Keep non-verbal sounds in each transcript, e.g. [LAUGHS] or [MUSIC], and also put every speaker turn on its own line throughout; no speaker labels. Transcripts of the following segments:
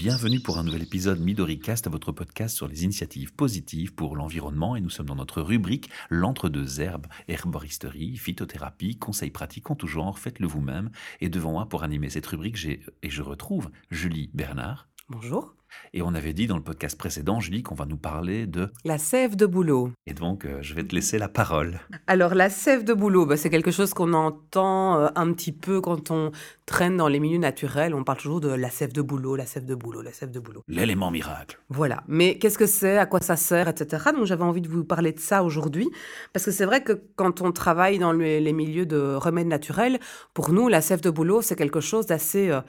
Bienvenue pour un nouvel épisode MidoriCast, votre podcast sur les initiatives positives pour l'environnement. Et nous sommes dans notre rubrique L'entre-deux herbes, herboristerie, phytothérapie, conseils pratiques en tout genre. Faites-le vous-même. Et devant moi, pour animer cette rubrique, j'ai et je retrouve Julie Bernard.
Bonjour.
Et on avait dit dans le podcast précédent, Julie, qu'on va nous parler de...
La sève de bouleau.
Et donc, euh, je vais te laisser la parole.
Alors, la sève de bouleau, bah, c'est quelque chose qu'on entend euh, un petit peu quand on traîne dans les milieux naturels. On parle toujours de la sève de bouleau, la sève de bouleau, la sève de bouleau.
L'élément miracle.
Voilà. Mais qu'est-ce que c'est? À quoi ça sert? Etc. Donc, j'avais envie de vous parler de ça aujourd'hui. Parce que c'est vrai que quand on travaille dans les milieux de remèdes naturels, pour nous, la sève de bouleau, c'est quelque chose d'assez... Euh,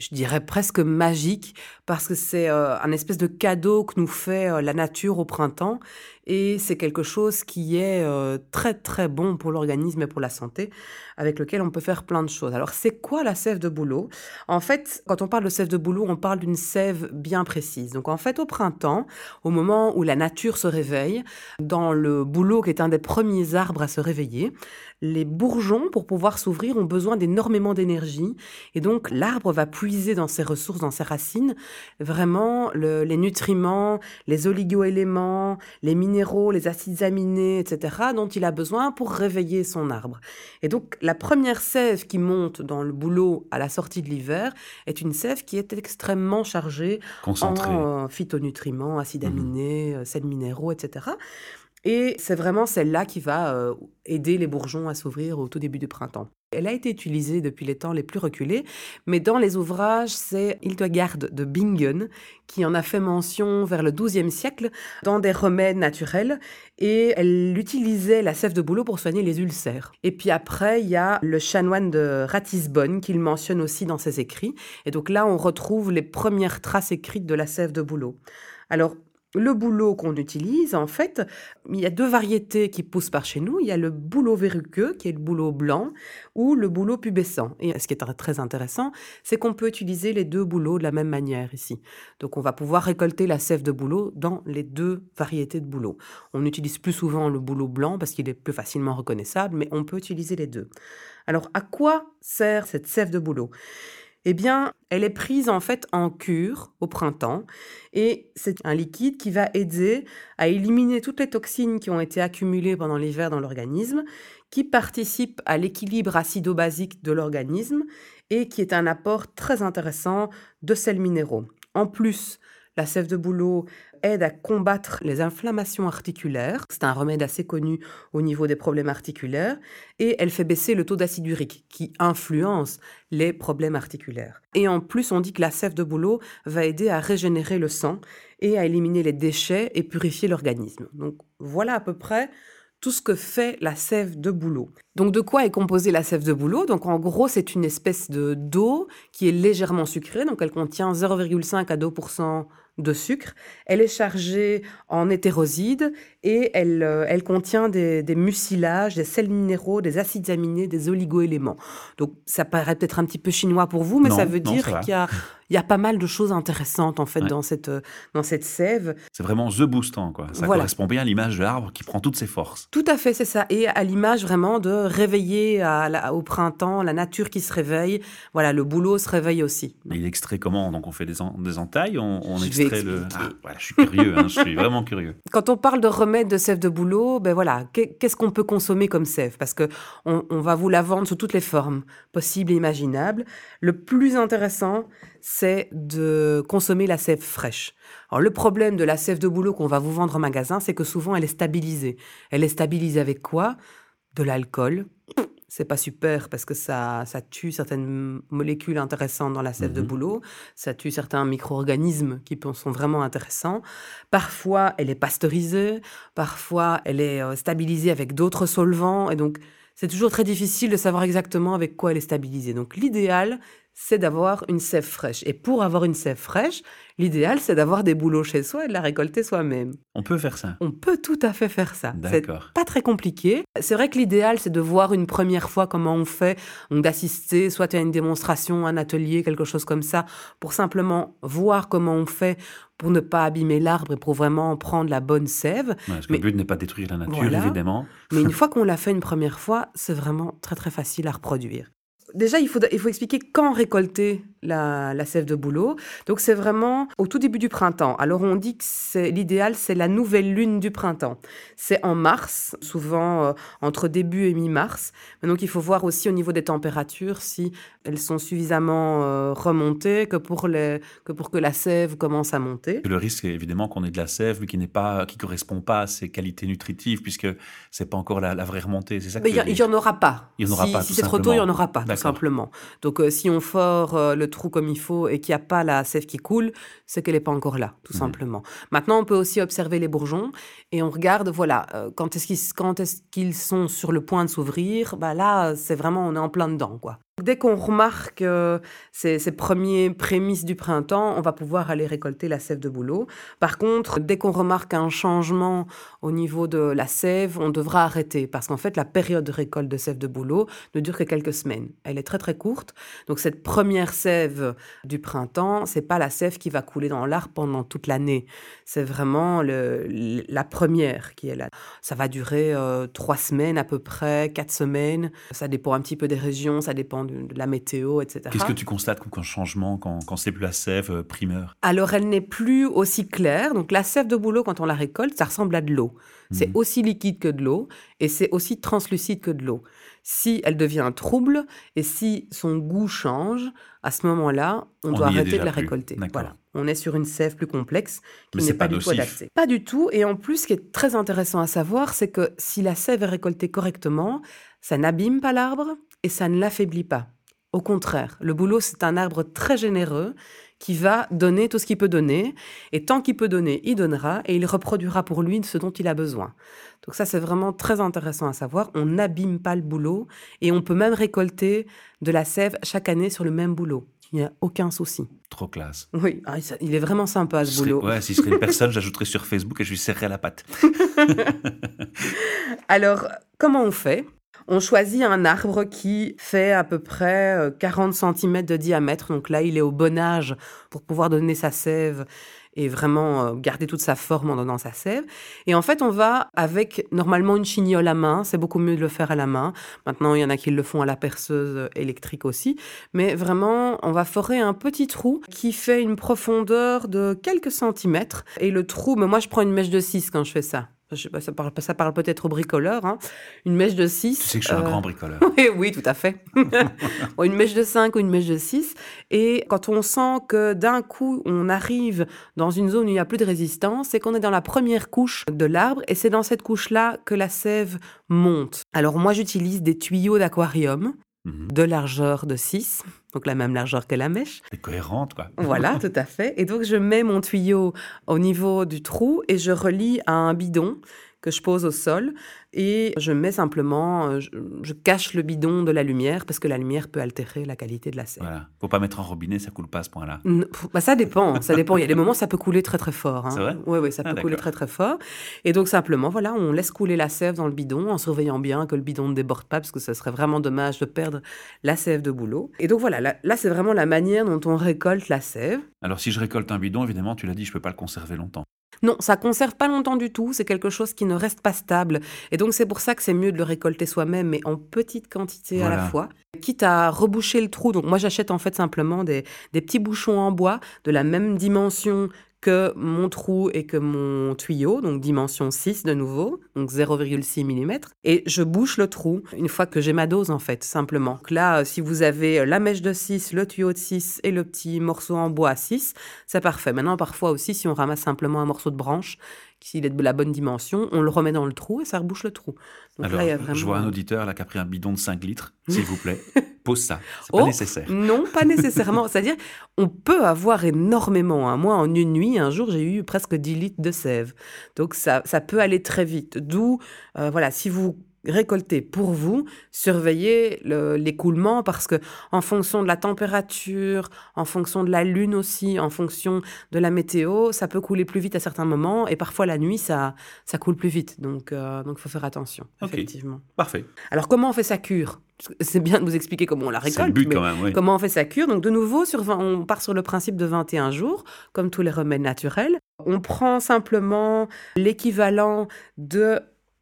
je dirais presque magique, parce que c'est euh, un espèce de cadeau que nous fait euh, la nature au printemps, et c'est quelque chose qui est euh, très très bon pour l'organisme et pour la santé, avec lequel on peut faire plein de choses. Alors c'est quoi la sève de bouleau? En fait, quand on parle de sève de bouleau, on parle d'une sève bien précise. Donc en fait, au printemps, au moment où la nature se réveille, dans le bouleau qui est un des premiers arbres à se réveiller, les bourgeons, pour pouvoir s'ouvrir, ont besoin d'énormément d'énergie. Et donc, l'arbre va puiser dans ses ressources, dans ses racines, vraiment les nutriments, les oligoéléments, les minéraux, les acides aminés, etc., dont il a besoin pour réveiller son arbre. Et donc, la première sève qui monte dans le bouleau à la sortie de l'hiver est une sève qui est extrêmement chargée en phytonutriments, acides mmh aminés, euh, sels minéraux, etc. Et c'est vraiment celle-là qui va euh, aider les bourgeons à s'ouvrir au tout début du printemps. Elle a été utilisée depuis les temps les plus reculés, mais dans les ouvrages, c'est Hildegard de Bingen qui en a fait mention vers le XIIe siècle dans des remèdes naturels, et elle utilisait la sève de bouleau pour soigner les ulcères. Et puis après, il y a le chanoine de Ratisbonne qu'il mentionne aussi dans ses écrits, et donc là, on retrouve les premières traces écrites de la sève de bouleau. Alors, le bouleau qu'on utilise, en fait, il y a deux variétés qui poussent par chez nous. Il y a le bouleau verruqueux, qui est le bouleau blanc, ou le bouleau pubescent. Et ce qui est très intéressant, c'est qu'on peut utiliser les deux bouleaux de la même manière ici. Donc on va pouvoir récolter la sève de bouleau dans les deux variétés de bouleau. On utilise plus souvent le bouleau blanc parce qu'il est plus facilement reconnaissable, mais on peut utiliser les deux. Alors à quoi sert cette sève de bouleau eh bien, elle est prise en fait en cure au printemps et c'est un liquide qui va aider à éliminer toutes les toxines qui ont été accumulées pendant l'hiver dans l'organisme, qui participent à l'équilibre acido-basique de l'organisme et qui est un apport très intéressant de sels minéraux. En plus, la sève de bouleau aide à combattre les inflammations articulaires. C'est un remède assez connu au niveau des problèmes articulaires. Et elle fait baisser le taux d'acide urique qui influence les problèmes articulaires. Et en plus, on dit que la sève de bouleau va aider à régénérer le sang et à éliminer les déchets et purifier l'organisme. Donc voilà à peu près tout ce que fait la sève de bouleau. Donc de quoi est composée la sève de bouleau? Donc en gros, c'est une espèce de d'eau qui est légèrement sucrée, donc elle contient 0,5 à 2% de sucre. Elle est chargée en hétérosides et elle, euh, elle contient des, des, mucilages, des sels minéraux, des acides aminés, des oligoéléments. Donc ça paraît peut-être un petit peu chinois pour vous, mais ça veut dire qu'il y a, il y a pas mal de choses intéressantes en fait dans, cette, euh, dans cette sève.
C'est vraiment the boostant, quoi. Ça correspond bien à l'image de l'arbre qui prend toutes ses forces.
Tout à fait, c'est ça. Et à l'image vraiment de réveiller à au printemps la nature qui se réveille. Voilà, le boulot se réveille aussi.
Il extrait comment? Donc on fait des, des entailles, on, on extrait le. Ah, voilà, je suis curieux, hein, je suis vraiment curieux. [LAUGHS]
Quand on parle de remède de sève de bouleau, ben voilà, qu'est-ce qu'on peut consommer comme sève? Parce que on, on va vous la vendre sous toutes les formes possibles et imaginables. Le plus intéressant, c'est de consommer la sève fraîche. Alors le problème de la sève de bouleau qu'on va vous vendre en magasin, c'est que souvent elle est stabilisée. Elle est stabilisée avec quoi? De l'alcool. C'est pas super parce que ça, ça tue certaines molécules intéressantes dans la sève de mmh bouleau, ça tue certains micro-organismes qui sont vraiment intéressants. Parfois, elle est pasteurisée, parfois, elle est euh, stabilisée avec d'autres solvants, et donc c'est toujours très difficile de savoir exactement avec quoi elle est stabilisée. Donc l'idéal, c'est d'avoir une sève fraîche. Et pour avoir une sève fraîche, l'idéal, c'est d'avoir des bouleaux chez soi et de la récolter soi-même.
On peut faire ça.
On peut tout à fait faire ça. C'est pas très compliqué. C'est vrai que l'idéal, c'est de voir une première fois comment on fait, donc d'assister soit à une démonstration, un atelier, quelque chose comme ça, pour simplement voir comment on fait pour ne pas abîmer l'arbre et pour vraiment prendre la bonne sève.
parce que le but n'est pas détruire la nature, évidemment.
Mais une [LAUGHS] fois qu'on l'a fait une première fois, c'est vraiment très très facile à reproduire déjà, il faut, il faut expliquer quand récolter la, la sève de bouleau. Donc c'est vraiment au tout début du printemps. Alors on dit que c'est l'idéal, c'est la nouvelle lune du printemps. C'est en mars, souvent euh, entre début et mi-mars. Mais Donc il faut voir aussi au niveau des températures si elles sont suffisamment euh, remontées que pour, les, que pour que la sève commence à monter.
Le risque est évidemment qu'on ait de la sève mais qui n'est pas, qui correspond pas à ses qualités nutritives puisque c'est pas encore la, la vraie remontée. C'est ça.
Mais il n'y en aura pas.
Il y en aura
si,
pas,
Si c'est trop tôt, il n'y en aura pas, tout simplement. Donc, euh, si on euh, le trou comme il faut et qu'il n'y a pas la sève qui coule, c'est qu'elle n'est pas encore là, tout
Mhm.
simplement. Maintenant, on peut aussi observer les bourgeons et on regarde, voilà, euh, quand est-ce qu'ils qu'ils sont sur le point de s'ouvrir. Bah là, c'est vraiment, on est en plein dedans, quoi. Dès qu'on remarque euh, ces, premiers prémices du printemps, on va pouvoir aller récolter la sève de bouleau. Par contre, dès qu'on remarque un changement au niveau de la sève, on devra arrêter parce qu'en fait, la période de récolte de sève de bouleau ne dure que quelques semaines. Elle est très très courte. Donc cette première sève du printemps, c'est pas la sève qui va couler dans l'arbre pendant toute l'année. C'est vraiment la première qui est là. Ça va durer euh, trois semaines à peu près, quatre semaines. Ça dépend un petit peu des régions, ça dépend de, de la météo, etc.
Qu'est-ce que tu constates comme changement quand, quand c'est plus la sève euh, primeur?
Alors, elle n'est plus aussi claire. Donc, la sève de bouleau, quand on la récolte, ça ressemble à de l'eau. C'est
Mhm.
aussi liquide que de l'eau et c'est aussi translucide que de l'eau. Si elle devient trouble et si son goût change, à ce moment-là, on,
On
doit arrêter de la
plus.
récolter.
D'accord.
Voilà. On est sur une sève plus complexe qui n'est pas,
pas
du tout adaptée. Pas du tout. Et en plus, ce qui est très intéressant à savoir, c'est que si la sève est récoltée correctement, ça n'abîme pas l'arbre et ça ne l'affaiblit pas. Au contraire, le bouleau, c'est un arbre très généreux qui va donner tout ce qu'il peut donner. Et tant qu'il peut donner, il donnera et il reproduira pour lui ce dont il a besoin. Donc ça, c'est vraiment très intéressant à savoir. On n'abîme pas le bouleau et on peut même récolter de la sève chaque année sur le même bouleau. Il n'y a aucun souci.
Trop classe.
Oui, ah, il est vraiment sympa ce boulot.
ouais, si je serais une personne, [LAUGHS] j'ajouterais sur Facebook et je lui serrerais la patte. [LAUGHS]
Alors, comment on fait? On choisit un arbre qui fait à peu près euh, 40 cm de diamètre. Donc là, il est au bon âge pour pouvoir donner sa sève et vraiment euh, garder toute sa forme en donnant sa sève. Et en fait, on va avec normalement une chignole à main. C'est beaucoup mieux de le faire à la main. Maintenant, il y en a qui le font à la perceuse électrique aussi. Mais vraiment, on va forer un petit trou qui fait une profondeur de quelques centimètres. Et le trou, mais moi, je prends une mèche de 6 quand je fais ça. Je sais pas, ça parle, ça parle peut-être au bricoleur. hein. Une mèche de 6.
Tu sais que je suis un grand bricoleur.
oui, [LAUGHS] oui, tout à fait. [LAUGHS] Une mèche de 5 ou une mèche de 6. Et quand on sent que d'un coup, on arrive dans une zone où il n'y a plus de résistance, c'est qu'on est dans la première couche de l'arbre et c'est dans cette couche-là que la sève monte. Alors moi, j'utilise des tuyaux d'aquarium
Mhm.
de largeur de 6, donc la même largeur que la mèche.
C'est cohérente, quoi.
Voilà, [LAUGHS] tout à fait. Et donc, je mets mon tuyau au niveau du trou et je relie à un bidon que je pose au sol et je mets simplement, euh, je, je cache le bidon de la lumière parce que la lumière peut altérer la qualité de la sève.
Voilà. Faut pas mettre un robinet, ça coule pas à ce point-là.
Bah ça dépend, ça dépend. Il y a des moments ça peut couler très très fort. hein.
C'est vrai?
Oui, oui, ça
Ah,
peut couler très très fort. Et donc simplement, voilà, on laisse couler la sève dans le bidon en surveillant bien que le bidon ne déborde pas parce que ce serait vraiment dommage de perdre la sève de boulot. Et donc voilà, là, là, c'est vraiment la manière dont on récolte la sève.
Alors, si je récolte un bidon, évidemment, tu l'as dit, je peux pas le conserver longtemps.
Non, ça conserve pas longtemps du tout, c'est quelque chose qui ne reste pas stable. Et donc c'est pour ça que c'est mieux de le récolter soi-même, mais en petite quantité à la fois. Quitte à reboucher le trou, donc moi j'achète en fait simplement des, des petits bouchons en bois de la même dimension que mon trou et que mon tuyau, donc dimension 6 de nouveau, donc 0,6 mm. Et je bouche le trou une fois que j'ai ma dose en fait, simplement. Donc là, euh, si vous avez la mèche de 6, le tuyau de 6 et le petit morceau en bois à 6, c'est parfait. Maintenant, parfois aussi, si on ramasse simplement un morceau de branche, s'il est de la bonne dimension, on le remet dans le trou et ça rebouche le trou. Donc
Alors,
là, il y a vraiment...
je vois un auditeur là qui a pris un bidon de 5 litres, [LAUGHS] s'il vous plaît. Pose ça. C'est pas
Oh,
nécessaire.
Non, pas [LAUGHS] nécessairement. C'est-à-dire, on peut avoir énormément. hein. Moi, en une nuit, un jour, j'ai eu presque 10 litres de sève. Donc, ça, ça peut aller très vite. D'où, euh, voilà, si vous récoltez pour vous, surveillez le- l'écoulement parce que en fonction de la température, en fonction de la lune aussi, en fonction de la météo, ça peut couler plus vite à certains moments et parfois la nuit, ça, ça coule plus vite. Donc, euh, donc, il faut faire attention, effectivement.
Parfait.
Alors, comment on fait sa cure? C'est bien de vous expliquer comment on la
C'est le
récolte.
but
mais
quand même, oui.
Comment on fait sa cure? Donc de nouveau, sur 20 on part sur le principe de 21 jours, comme tous les remèdes naturels. On prend simplement l'équivalent de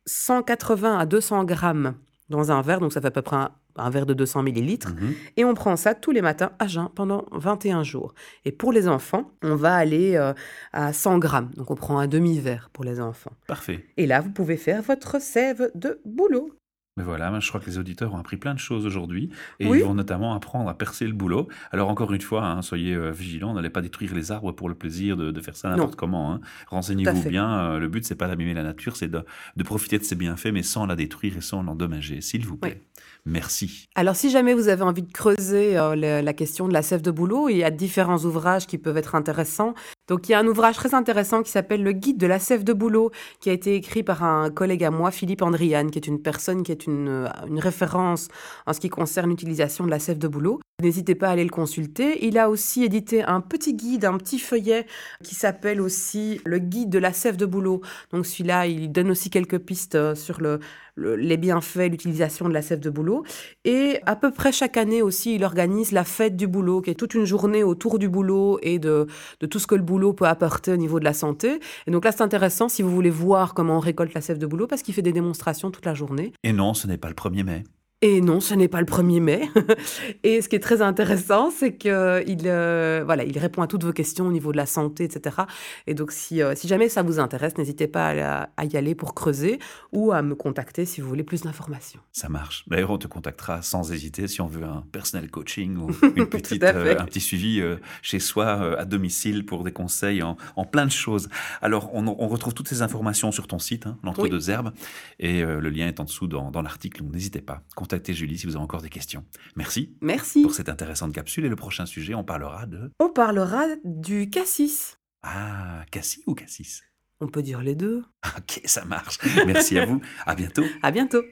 180 à 200 grammes dans un verre, donc ça fait à peu près un, un verre de 200 millilitres.
Mhm.
Et on prend ça tous les matins à jeun pendant 21 jours. Et pour les enfants, on va aller euh, à 100 grammes. Donc on prend un demi-verre pour les enfants.
Parfait.
Et là, vous pouvez faire votre sève de boulot.
Mais voilà, je crois que les auditeurs ont appris plein de choses aujourd'hui et
Oui.
ils vont notamment apprendre à percer le boulot. Alors encore une fois, hein, soyez euh, vigilants, n'allez pas détruire les arbres pour le plaisir de, de faire ça n'importe comment. hein. Renseignez-vous bien, euh, le but c'est pas d'abîmer la nature, c'est de, de profiter de ses bienfaits mais sans la détruire et sans l'endommager, s'il vous plaît. Merci.
Alors, si jamais vous avez envie de creuser euh, la question de la sève de boulot, il y a différents ouvrages qui peuvent être intéressants. Donc, il y a un ouvrage très intéressant qui s'appelle Le guide de la sève de boulot, qui a été écrit par un collègue à moi, Philippe Andriane, qui est une personne qui est une, euh, une référence en ce qui concerne l'utilisation de la sève de boulot. N'hésitez pas à aller le consulter. Il a aussi édité un petit guide, un petit feuillet qui s'appelle aussi Le guide de la sève de boulot. Donc, celui-là, il donne aussi quelques pistes euh, sur le, le- les bienfaits, l'utilisation de la sève de boulot. Et à peu près chaque année aussi, il organise la fête du boulot, qui est toute une journée autour du boulot et de, de tout ce que le boulot peut apporter au niveau de la santé. Et donc là, c'est intéressant si vous voulez voir comment on récolte la sève de boulot, parce qu'il fait des démonstrations toute la journée.
Et non, ce n'est pas le 1er mai.
Et non, ce n'est pas le 1er mai. [LAUGHS] et ce qui est très intéressant, c'est qu'il euh, voilà, il répond à toutes vos questions au niveau de la santé, etc. Et donc, si, euh, si jamais ça vous intéresse, n'hésitez pas à, à y aller pour creuser ou à me contacter si vous voulez plus d'informations.
Ça marche. D'ailleurs, on te contactera sans hésiter si on veut un personnel coaching ou [LAUGHS] une petite, euh, un petit suivi euh, chez soi, à domicile, pour des conseils en, en plein de choses. Alors, on, on retrouve toutes ces informations sur ton site, hein, l'entre-deux herbes, et le lien est en dessous dans, dans l'article. Donc, n'hésitez pas. Contactez Julie si vous avez encore des questions. Merci
Merci.
pour cette intéressante capsule. Et le prochain sujet, on parlera de...
On parlera du cassis.
Ah, Cassis ou Cassis?
On peut dire les deux.
Ok, ça marche. Merci à vous. À bientôt.
À bientôt.